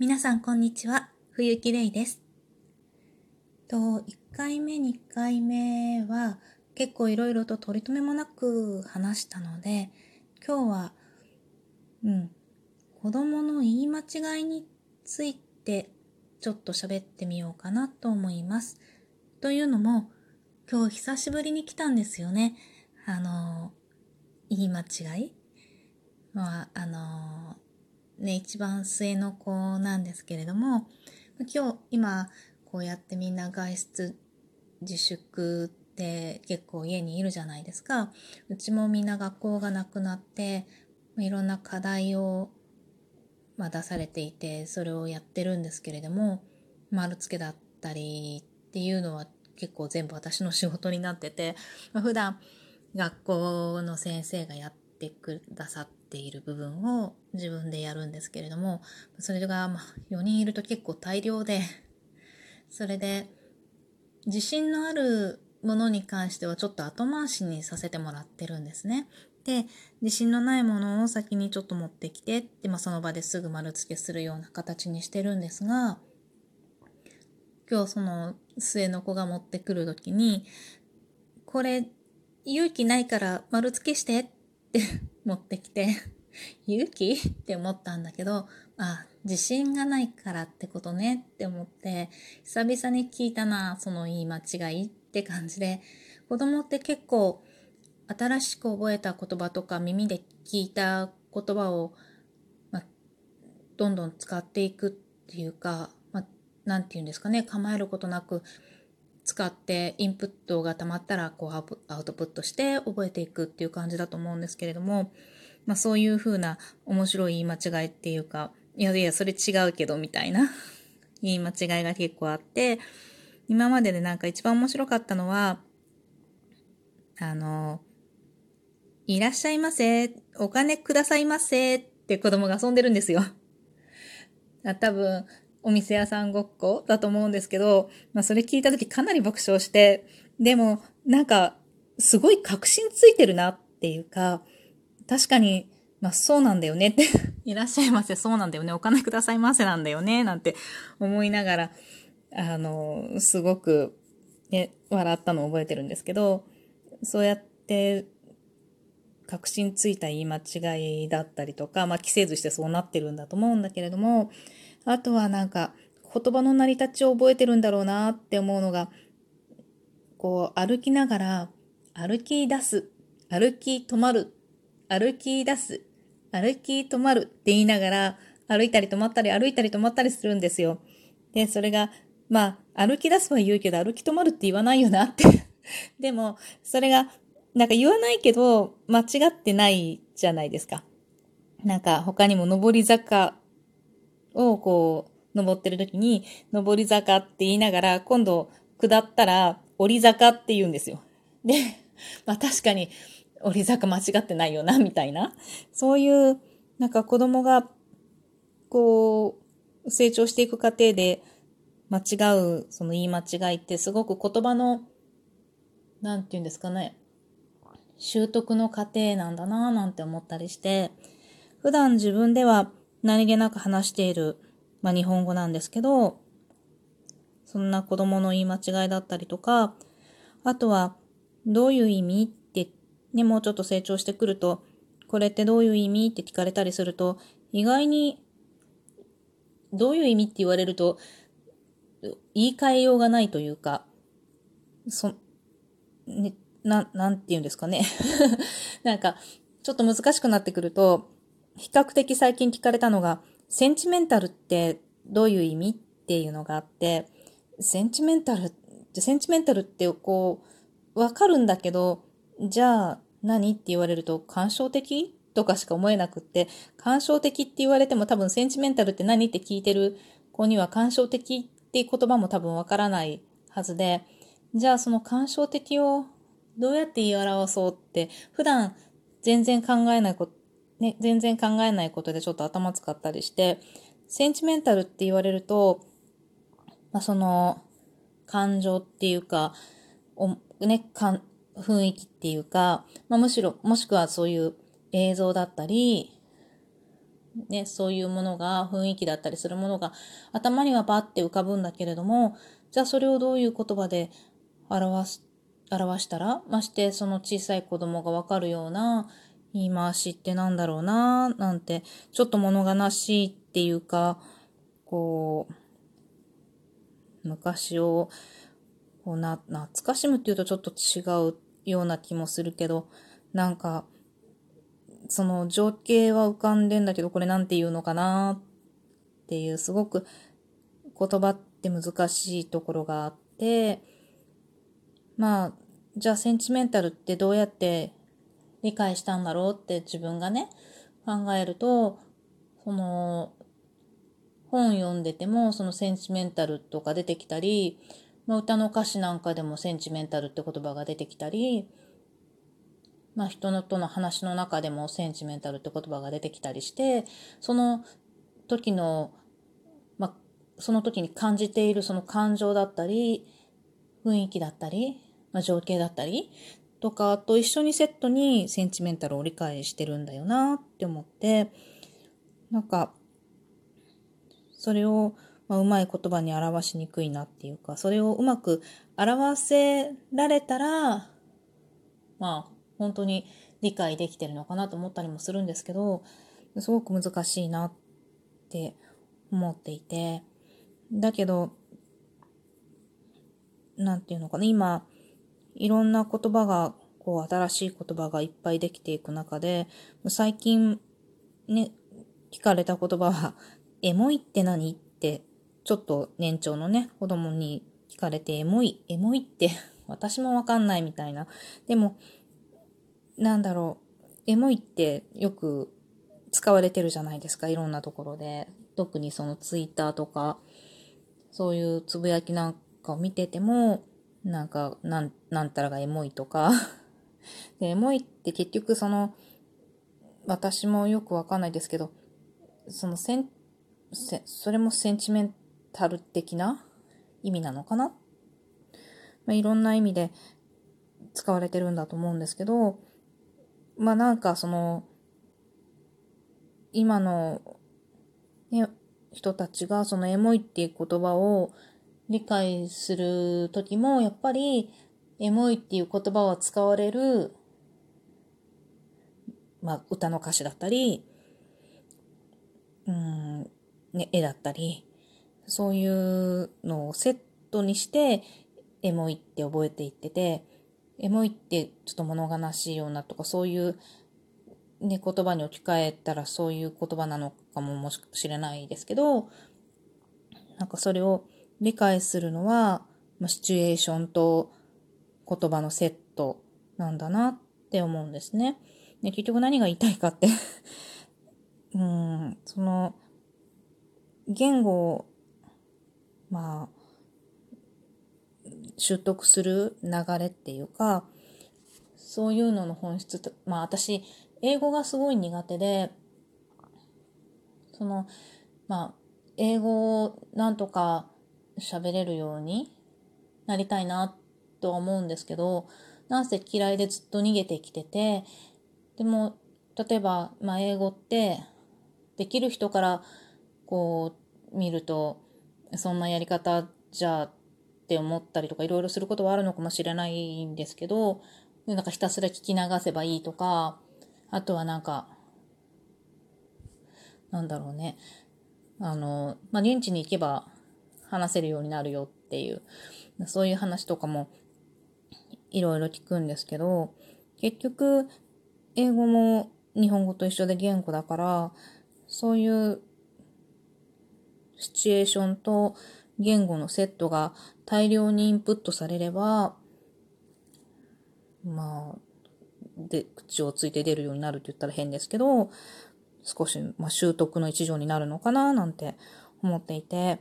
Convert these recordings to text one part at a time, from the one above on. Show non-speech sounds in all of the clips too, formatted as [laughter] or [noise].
皆さんこんにちは、冬木玲です。と、1回目、2回目は結構いろいろと取り留めもなく話したので、今日は、うん、子供の言い間違いについてちょっと喋ってみようかなと思います。というのも、今日久しぶりに来たんですよね。あの、言い間違いまあ、あのね、一番末の子なんですけれども、今日、今、こうやってみんな外出自粛って結構家にいるじゃないですか。うちもみんな学校がなくなって、いろんな課題を、まあ、出されていて、それをやってるんですけれども、丸付けだったりっていうのは結構全部私の仕事になってて、まあ、普段学校の先生がやっててくださっている部分を自分でやるんですけれども、それがま4人いると結構大量で、[laughs] それで自信のあるものに関してはちょっと後回しにさせてもらってるんですね。で、自信のないものを先にちょっと持ってきて、で、まあ、その場ですぐ丸付けするような形にしてるんですが、今日その末の子が持ってくる時に、これ勇気ないから丸付けしてって持ってきて、[laughs] 勇気？って思ったんだけど、あ、自信がないからってことね？って思って、久々に聞いたな、その言い間違いって感じで、子供って結構新しく覚えた言葉とか耳で聞いた言葉を、まどんどん使っていくっていうか、まあ、て言うんですかね、構えることなく使ってインプットが溜まったらこうアウトプットして覚えていくっていう感じだと思うんですけれども、まあそういう風な面白い言い間違いっていうか、いやいや、それ違うけどみたいな [laughs] 言い間違いが結構あって、今まででなんか一番面白かったのは、あの、いらっしゃいませ、お金くださいませって子供が遊んでるんですよ。[laughs] 多分、お店屋さんごっこだと思うんですけど、まあそれ聞いた時かなり爆笑して、でもなんかすごい確信ついてるなっていうか、確かに、まあそうなんだよねって [laughs] いらっしゃいませ、そうなんだよね、お金くださいませなんだよね、なんて思いながら、あの、すごく、ね、笑ったのを覚えてるんですけど、そうやって確信ついた言い間違いだったりとか、まあ、着せずしてそうなってるんだと思うんだけれども、あとはなんか言葉の成り立ちを覚えてるんだろうなって思うのが、こう歩きながら歩き出す、歩き止まる、歩き出す、歩き止まるって言いながら歩いたり止まったり歩いたり止まったりするんですよ。で、それが、まあ、歩き出すは言うけど歩き止まるって言わないよなって [laughs] でも、それが、なんか言わないけど、間違ってないじゃないですか。なんか他にも上り坂をこう、登ってる時に、上り坂って言いながら、今度下ったら、降り坂って言うんですよ。で、[laughs] まあ確かに、降り坂間違ってないよな、みたいな。そういう、なんか子供が、こう、成長していく過程で、間違う、その言い間違いってすごく言葉の、なんて言うんですかね、習得の過程なんだななんて思ったりして、普段自分では何気なく話している、まあ、日本語なんですけど、そんな子供の言い間違いだったりとか、あとは、どういう意味って、ね、もうちょっと成長してくると、これってどういう意味って聞かれたりすると、意外に、どういう意味って言われると、言い換えようがないというか、そ、ね、な、なんて言うんですかね。[laughs] なんか、ちょっと難しくなってくると、比較的最近聞かれたのが、センチメンタルってどういう意味っていうのがあって、センチメンタル、センチメンタルってこう、わかるんだけど、じゃあ何って言われると感傷的とかしか思えなくって、感傷的って言われても多分センチメンタルって何って聞いてる子には感傷的っていう言葉も多分わからないはずで、じゃあその感傷的をどうやって言い表そうって、普段全然考えないこと、ね、全然考えないことでちょっと頭使ったりして、センチメンタルって言われると、まあ、その、感情っていうか、おね、かん、雰囲気っていうか、まあ、むしろ、もしくはそういう映像だったり、ね、そういうものが、雰囲気だったりするものが頭にはバッて浮かぶんだけれども、じゃあそれをどういう言葉で表す、表したら、ましてその小さい子供がわかるような言い回しってなんだろうな、なんて、ちょっと物悲しいっていうか、こう、昔を、こうな、懐かしむっていうとちょっと違うような気もするけど、なんか、その情景は浮かんでんだけど、これなんて言うのかなっていう、すごく言葉って難しいところがあって、まあ、じゃあセンチメンタルってどうやって理解したんだろうって自分がね、考えると、その、本読んでても、そのセンチメンタルとか出てきたり、まあ、歌の歌詞なんかでもセンチメンタルって言葉が出てきたり、まあ、人のとの話の中でもセンチメンタルって言葉が出てきたりして、その時の、まあ、その時に感じているその感情だったり、雰囲気だったり、まあ、情景だったりとかと一緒にセットにセンチメンタルを理解してるんだよなって思って、なんか、それを、まあ、うまい言葉に表しにくいなっていうか、それをうまく表せられたら、まあ、本当に理解できてるのかなと思ったりもするんですけど、すごく難しいなって思っていて、だけど、なんていうのかな、今、いろんな言葉が、こう、新しい言葉がいっぱいできていく中で、最近、ね、聞かれた言葉は、エモいって何？って、ちょっと年長のね、子供に聞かれて、エモい、エモいって [laughs] 私もわかんないみたいな。でも、なんだろう、エモいってよく使われてるじゃないですか、いろんなところで。特にそのツイッターとか、そういうつぶやきなんかを見てても、なんか、なん、なんたらがエモいとか。[laughs] で、エモいって結局その、私もよくわかんないですけど、そのセン、せそれもセンチメンタル的な意味なのかな？まあ、いろんな意味で使われてるんだと思うんですけど、まあなんかその、今の、ね、人たちがそのエモいっていう言葉を理解するときも、やっぱりエモいっていう言葉を使われる、まあ歌の歌詞だったり、うん、ね、絵だったり、そういうのをセットにして、エモいって覚えていってて、エモいってちょっと物悲しいようなとか、そういうね、言葉に置き換えたらそういう言葉なのかももしれないですけど、なんかそれを理解するのは、まシチュエーションと言葉のセットなんだなって思うんですね。で結局何が言いたいかって [laughs] うん、その、言語を、まあ、習得する流れっていうか、そういうのの本質と、まあ私、英語がすごい苦手で、その、まあ、英語をなんとか喋れるようになりたいなとは思うんですけど、なんせ嫌いでずっと逃げてきてて、でも、例えば、まあ、英語って、できる人からこう見ると、そんなやり方じゃって思ったりとかいろいろすることはあるのかもしれないんですけど、なんかひたすら聞き流せばいいとか、あとはなんか、なんだろうね。あの、まあ、現地に行けば話せるようになるよっていう、そういう話とかもいろいろ聞くんですけど、結局、英語も日本語と一緒で言語だから、そういうシチュエーションと言語のセットが大量にインプットされれば、まあ、で、口をついて出るようになるって言ったら変ですけど、少し、まあ、習得の一助になるのかななんて思っていて、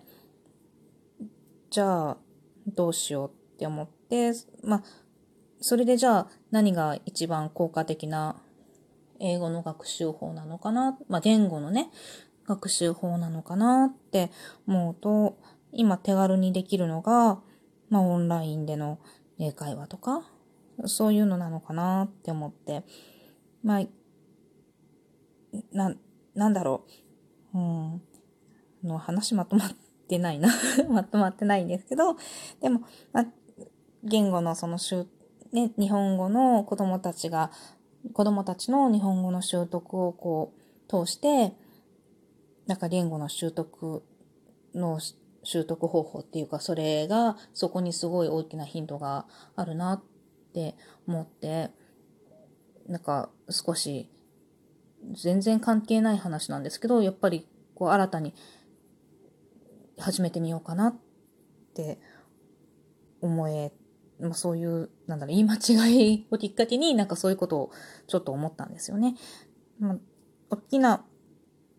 じゃあ、どうしようって思って、まあ、それでじゃあ何が一番効果的な英語の学習法なのかな、まあ、言語のね、学習法なのかなって思うと、今手軽にできるのが、まあ、オンラインでの英会話とか、そういうのなのかなって思って、まあ、な、なんだろう？うん、の話まとまっててないな。[laughs] まとまってないんですけど、でも、ま言語のその習、ね、日本語の子供たちが、子供たちの日本語の習得をこう、通して、なんか言語の習得の習得方法っていうか、それがそこにすごい大きなヒントがあるなって思って、なんか少し全然関係ない話なんですけど、やっぱりこう新たに始めてみようかなって思え、まあ、そういう、なんだろう、言い間違いをきっかけになんかそういうことをちょっと思ったんですよね。まあ、大きな、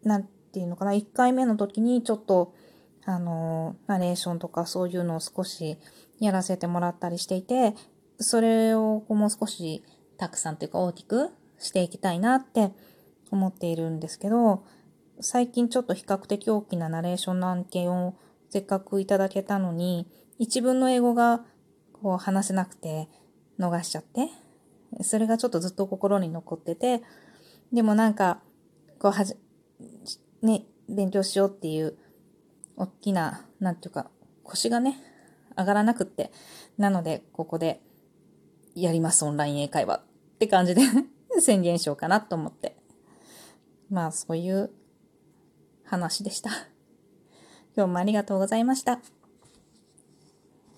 なんていうのかな、1回目の時にちょっと、あの、ナレーションとかそういうのを少しやらせてもらったりしていて、それをもう少したくさんというか大きくしていきたいなって思っているんですけど、最近ちょっと比較的大きなナレーションの案件をせっかくいただけたのに、一文の英語がこう話せなくて逃しちゃって、それがちょっとずっと心に残ってて、でもなんか、こうはじ、ね、勉強しようっていう、大きな、なんていうか、腰がね、上がらなくって、なので、ここで、やります、オンライン英会話って感じで [laughs] 宣言しようかなと思って。まあ、そういう話でした。[laughs] 今日もありがとうございました。